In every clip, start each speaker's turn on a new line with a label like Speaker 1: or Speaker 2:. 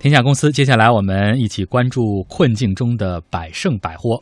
Speaker 1: 天下公司，接下来我们一起关注困境中的百盛百货。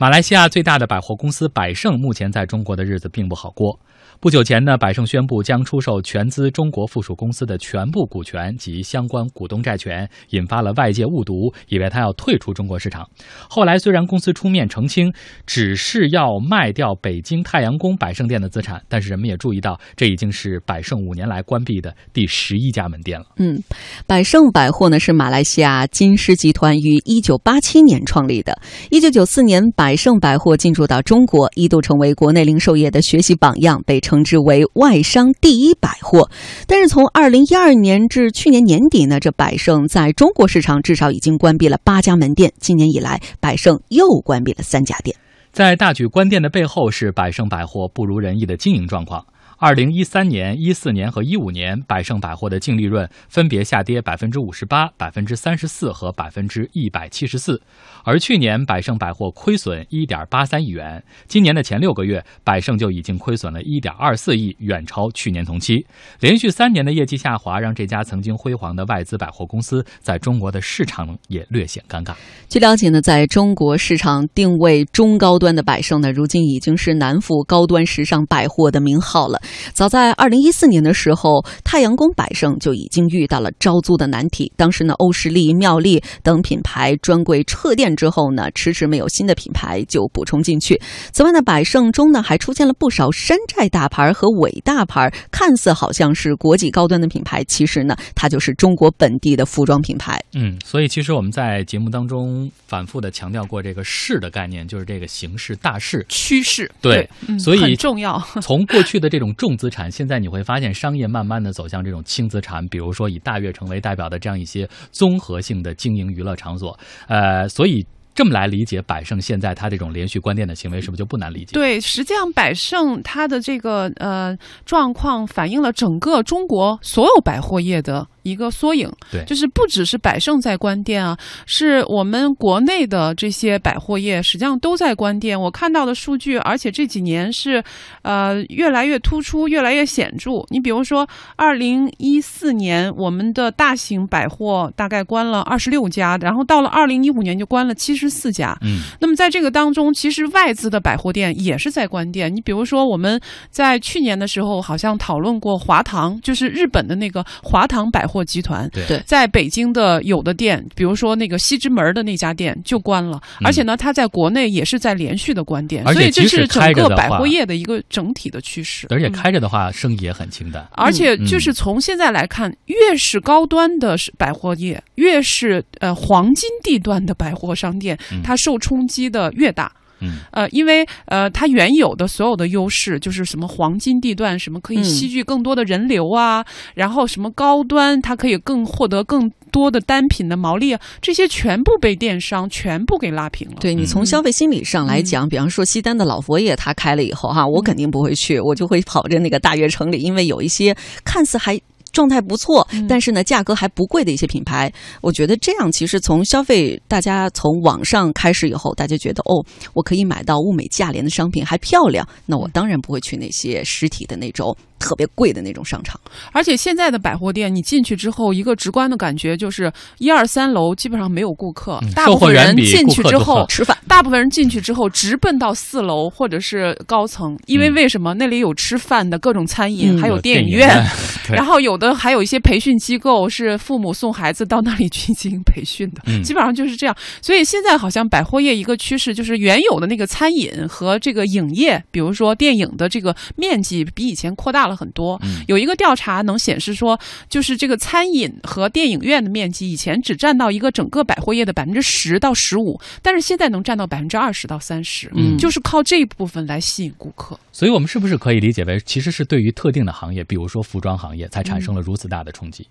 Speaker 1: 马来西亚最大的百货公司百盛，目前在中国的日子并不好过。不久前呢，百盛宣布将出售全资中国附属公司的全部股权及相关股东债权，引发了外界误读，以为他要退出中国市场。后来虽然公司出面澄清，只是要卖掉北京太阳宫百盛店的资产，但是人们也注意到，这已经是百盛五年来关闭的第十一家门店了。
Speaker 2: 嗯，百盛百货呢是马来西亚金狮集团于一九八七年创立的。一九九四年，百百盛百货进驻到中国，一度成为国内零售业的学习榜样，被。称之为外商第一百货，但是从二零一二年至去年年底呢，这百盛在中国市场至少已经关闭了八家门店。今年以来，百盛又关闭了三家店。
Speaker 1: 在大举关店的背后，是百盛百货不如人意的经营状况。二零一三年、一四年和一五年，百盛百货的净利润分别下跌百分之五十八、百分之三十四和百分之一百七十四。而去年，百盛百货亏损一点八三亿元。今年的前六个月，百盛就已经亏损了一点二四亿，远超去年同期。连续三年的业绩下滑，让这家曾经辉煌的外资百货公司在中国的市场也略显尴尬。
Speaker 2: 据了解呢，在中国市场定位中高端的百盛呢，如今已经是南孚高端时尚百货的名号了。早在二零一四年的时候，太阳宫百盛就已经遇到了招租的难题。当时呢，欧时力、妙丽等品牌专柜撤店之后呢，迟迟没有新的品牌就补充进去。此外呢，百盛中呢还出现了不少山寨大牌和伪大牌，看似好像是国际高端的品牌，其实呢，它就是中国本地的服装品牌。
Speaker 1: 嗯，所以其实我们在节目当中反复的强调过这个势的概念，就是这个形势大势
Speaker 3: 趋势。
Speaker 1: 对，所以
Speaker 3: 很重要。
Speaker 1: 从过去的这种。重资产，现在你会发现商业慢慢的走向这种轻资产，比如说以大悦城为代表的这样一些综合性的经营娱乐场所，呃，所以。这么来理解百盛现在它这种连续关店的行为，是不是就不难理解？
Speaker 3: 对，实际上百盛它的这个呃状况反映了整个中国所有百货业的一个缩影。
Speaker 1: 对，
Speaker 3: 就是不只是百盛在关店啊，是我们国内的这些百货业实际上都在关店。我看到的数据，而且这几年是呃越来越突出，越来越显著。你比如说，二零一四年我们的大型百货大概关了二十六家，然后到了二零一五年就关了七十。四家，
Speaker 1: 嗯，
Speaker 3: 那么在这个当中，其实外资的百货店也是在关店。你比如说，我们在去年的时候好像讨论过华堂，就是日本的那个华堂百货集团，
Speaker 1: 对，
Speaker 3: 在北京的有的店，比如说那个西直门的那家店就关了，而且呢，它在国内也是在连续的关店，所以这是整个百货业的一个整体的趋势。
Speaker 1: 而且开着的话，生意也很清淡。
Speaker 3: 而且就是从现在来看，越是高端的百货业，越是呃黄金地段的百货商店。它受冲击的越大，
Speaker 1: 嗯，
Speaker 3: 呃，因为呃，它原有的所有的优势就是什么黄金地段，什么可以吸聚更多的人流啊，然后什么高端，它可以更获得更多的单品的毛利啊，这些全部被电商全部给拉平了。
Speaker 2: 对你从消费心理上来讲，比方说西单的老佛爷他开了以后哈，我肯定不会去，我就会跑着那个大悦城里，因为有一些看似还。状态不错，但是呢，价格还不贵的一些品牌，我觉得这样其实从消费大家从网上开始以后，大家觉得哦，我可以买到物美价廉的商品，还漂亮，那我当然不会去那些实体的那种。特别贵的那种商场，
Speaker 3: 而且现在的百货店，你进去之后，一个直观的感觉就是一二三楼基本上没有顾客，大部分人进去之后
Speaker 2: 吃饭，
Speaker 3: 大部分人进去之后直奔到四楼或者是高层，因为为什么？那里有吃饭的各种餐饮，还有电影院，然后有的还有一些培训机构是父母送孩子到那里去进行培训的，基本上就是这样。所以现在好像百货业一个趋势就是原有的那个餐饮和这个影业，比如说电影的这个面积比以前扩大。了很多，有一个调查能显示说，就是这个餐饮和电影院的面积以前只占到一个整个百货业的百分之十到十五，但是现在能占到百分之二十到三十，嗯，就是靠这一部分来吸引顾客。
Speaker 1: 所以，我们是不是可以理解为，其实是对于特定的行业，比如说服装行业，才产生了如此大的冲击？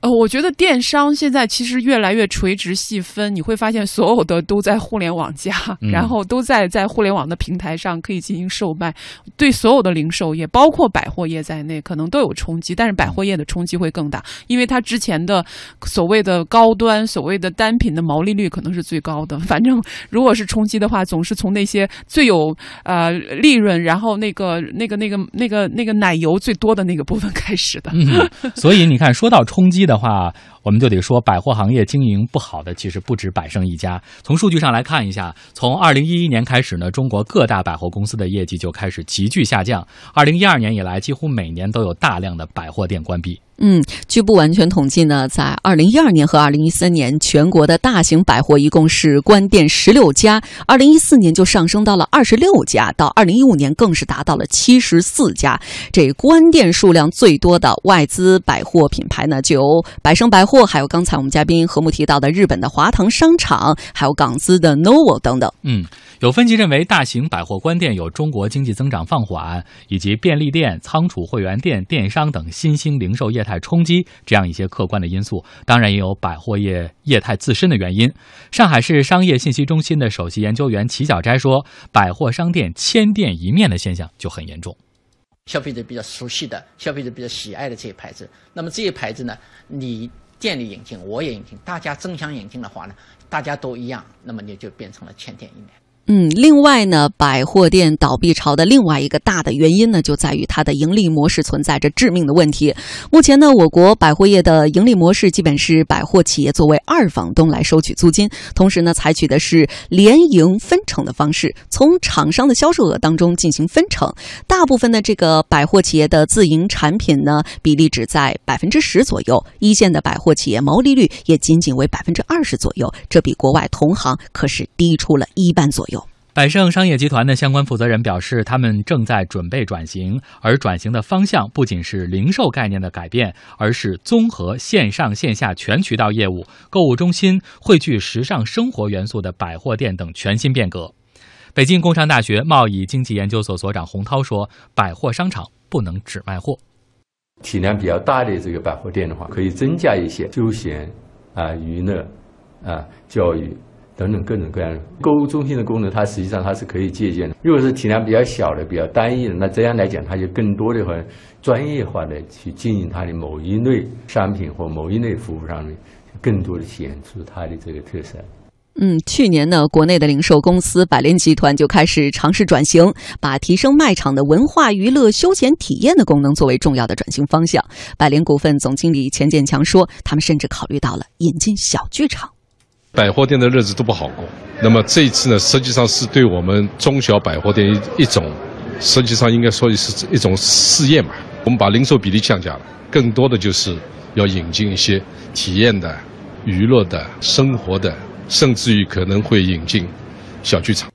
Speaker 3: 呃，我觉得电商现在其实越来越垂直细分，你会发现所有的都在互联网加，然后都在在互联网的平台上可以进行售卖，对所有的零售业，包括百货业在内，可能都有冲击。但是百货业的冲击会更大，因为它之前的所谓的高端、所谓的单品的毛利率可能是最高的。反正如果是冲击的话，总是从那些最有呃利润，然后那个那个那个那个那个奶油最多的那个部分开始的。
Speaker 1: 所以你看，说到要冲击。的话。我们就得说，百货行业经营不好的其实不止百盛一家。从数据上来看一下，从二零一一年开始呢，中国各大百货公司的业绩就开始急剧下降。二零一二年以来，几乎每年都有大量的百货店关闭。
Speaker 2: 嗯，据不完全统计呢，在二零一二年和二零一三年，全国的大型百货一共是关店十六家，二零一四年就上升到了二十六家，到二零一五年更是达到了七十四家。这关店数量最多的外资百货品牌呢，就有百盛百货，还有刚才我们嘉宾何木提到的日本的华堂商场，还有港资的 NOVO 等等。
Speaker 1: 嗯，有分析认为，大型百货关店有中国经济增长放缓，以及便利店、仓储会员店、电商等新兴零售业。态冲击这样一些客观的因素，当然也有百货业业态自身的原因。上海市商业信息中心的首席研究员齐小斋说：“百货商店千店一面的现象就很严重。
Speaker 4: 消费者比较熟悉的、消费者比较喜爱的这些牌子，那么这些牌子呢，你店里引进，我也引进，大家争相引进的话呢，大家都一样，那么你就变成了千店一面。”
Speaker 2: 嗯，另外呢，百货店倒闭潮的另外一个大的原因呢，就在于它的盈利模式存在着致命的问题。目前呢，我国百货业的盈利模式基本是百货企业作为二房东来收取租金，同时呢，采取的是联营分成的方式，从厂商的销售额当中进行分成。大部分的这个百货企业的自营产品呢，比例只在百分之十左右，一线的百货企业毛利率也仅仅为百分之二十左右，这比国外同行可是低出了一半左右。
Speaker 1: 百盛商业集团的相关负责人表示，他们正在准备转型，而转型的方向不仅是零售概念的改变，而是综合线上线下全渠道业务、购物中心汇聚时尚生活元素的百货店等全新变革。北京工商大学贸易经济研究所所长洪涛说：“百货商场不能只卖货，
Speaker 5: 体量比较大的这个百货店的话，可以增加一些休闲啊、娱乐啊、教育。”等等各种各样的购物中心的功能，它实际上它是可以借鉴的。如果是体量比较小的、比较单一的，那这样来讲，它就更多的和专业化的去经营它的某一类商品或某一类服务上面，更多的体现出它的这个特色。
Speaker 2: 嗯，去年呢，国内的零售公司百联集团就开始尝试转型，把提升卖场的文化娱乐休闲体验的功能作为重要的转型方向。百联股份总经理钱建强说，他们甚至考虑到了引进小剧场。
Speaker 6: 百货店的日子都不好过，那么这一次呢，实际上是对我们中小百货店一一种，实际上应该说是一种试验嘛。我们把零售比例降价了，更多的就是要引进一些体验的、娱乐的、生活的，甚至于可能会引进小剧场。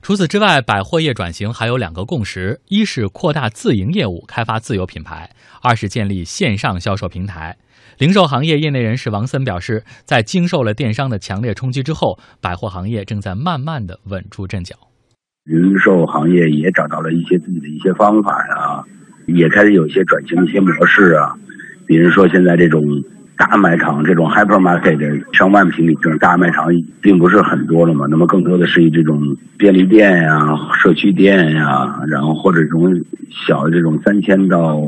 Speaker 1: 除此之外，百货业转型还有两个共识：一是扩大自营业务，开发自有品牌；二是建立线上销售平台。零售行业业内人士王森表示，在经受了电商的强烈冲击之后，百货行业正在慢慢的稳住阵脚。
Speaker 7: 零售行业也找到了一些自己的一些方法呀，也开始有一些转型的一些模式啊，比如说现在这种大卖场，这种 hypermarket 上万平米这种大卖场并不是很多了嘛，那么更多的是以这种便利店呀、社区店呀，然后或者这种小的这种三千到。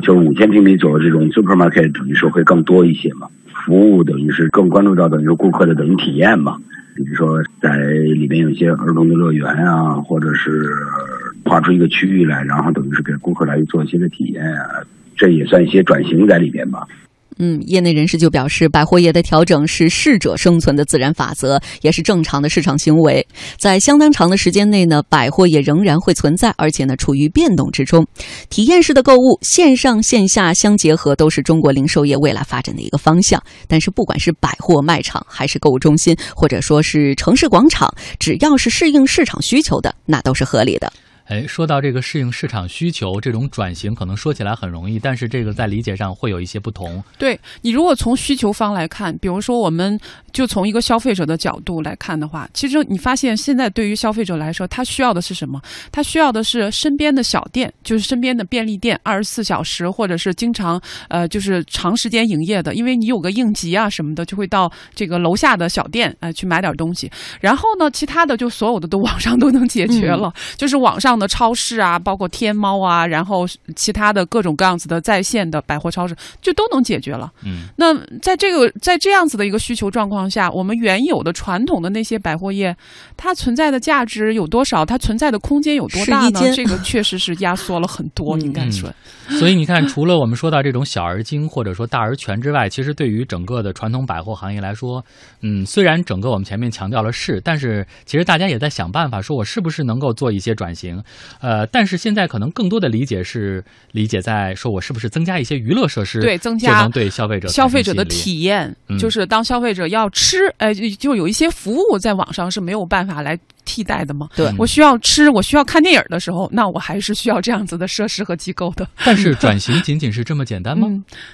Speaker 7: 就是五千平米左右这种 supermarket 等于说会更多一些嘛，服务等于是更关注到等于说顾客的等于体验嘛，比如说在里面有一些儿童的乐园啊，或者是划出一个区域来，然后等于是给顾客来做一些的体验啊，这也算一些转型在里边吧。
Speaker 2: 嗯，业内人士就表示，百货业的调整是适者生存的自然法则，也是正常的市场行为。在相当长的时间内呢，百货业仍然会存在，而且呢处于变动之中。体验式的购物，线上线下相结合，都是中国零售业未来发展的一个方向。但是，不管是百货卖场，还是购物中心，或者说是城市广场，只要是适应市场需求的，那都是合理的。
Speaker 1: 哎，说到这个适应市场需求，这种转型可能说起来很容易，但是这个在理解上会有一些不同。
Speaker 3: 对你如果从需求方来看，比如说我们就从一个消费者的角度来看的话，其实你发现现在对于消费者来说，他需要的是什么？他需要的是身边的小店，就是身边的便利店，二十四小时或者是经常呃就是长时间营业的，因为你有个应急啊什么的，就会到这个楼下的小店呃去买点东西。然后呢，其他的就所有的都 网上都能解决了，就是网上。的超市啊，包括天猫啊，然后其他的各种各样子的在线的百货超市，就都能解决了。
Speaker 1: 嗯，
Speaker 3: 那在这个在这样子的一个需求状况下，我们原有的传统的那些百货业，它存在的价值有多少？它存在的空间有多大呢？这个确实是压缩了很多，应该说。
Speaker 1: 所以你看，除了我们说到这种小而精或者说大而全之外，其实对于整个的传统百货行业来说，嗯，虽然整个我们前面强调了是，但是其实大家也在想办法，说我是不是能够做一些转型？呃，但是现在可能更多的理解是理解在说我是不是增加一些娱乐设施，
Speaker 3: 对，增加
Speaker 1: 能对消费者
Speaker 3: 消费者的体验，就是当消费者要吃，呃，就有一些服务在网上是没有办法来。替代的吗？
Speaker 2: 对
Speaker 3: 我需要吃，我需要看电影的时候，那我还是需要这样子的设施和机构的。
Speaker 1: 但是转型仅仅是这么简单吗？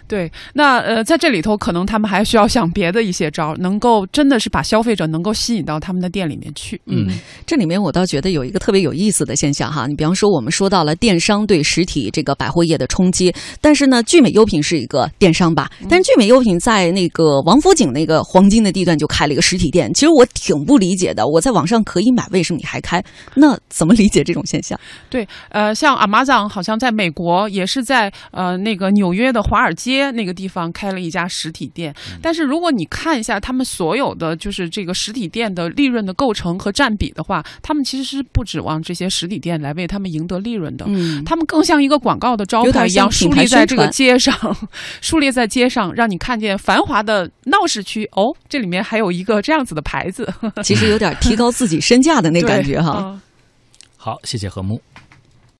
Speaker 3: 对，那呃，在这里头，可能他们还需要想别的一些招，能够真的是把消费者能够吸引到他们的店里面去。
Speaker 2: 嗯，这里面我倒觉得有一个特别有意思的现象哈，你比方说我们说到了电商对实体这个百货业的冲击，但是呢，聚美优品是一个电商吧？但是聚美优品在那个王府井那个黄金的地段就开了一个实体店，其实我挺不理解的，我在网上可以买。为什么你还开？那怎么理解这种现象？
Speaker 3: 对，呃，像 Amazon 好像在美国也是在呃那个纽约的华尔街那个地方开了一家实体店。但是如果你看一下他们所有的就是这个实体店的利润的构成和占比的话，他们其实是不指望这些实体店来为他们赢得利润的。嗯，他们更像一个广告的招牌一样树立在这个街上，树立在街上，让你看见繁华的闹市区。哦，这里面还有一个这样子的牌子，
Speaker 2: 其实有点提高自己身价。的那感觉哈，
Speaker 1: 好，谢谢何木。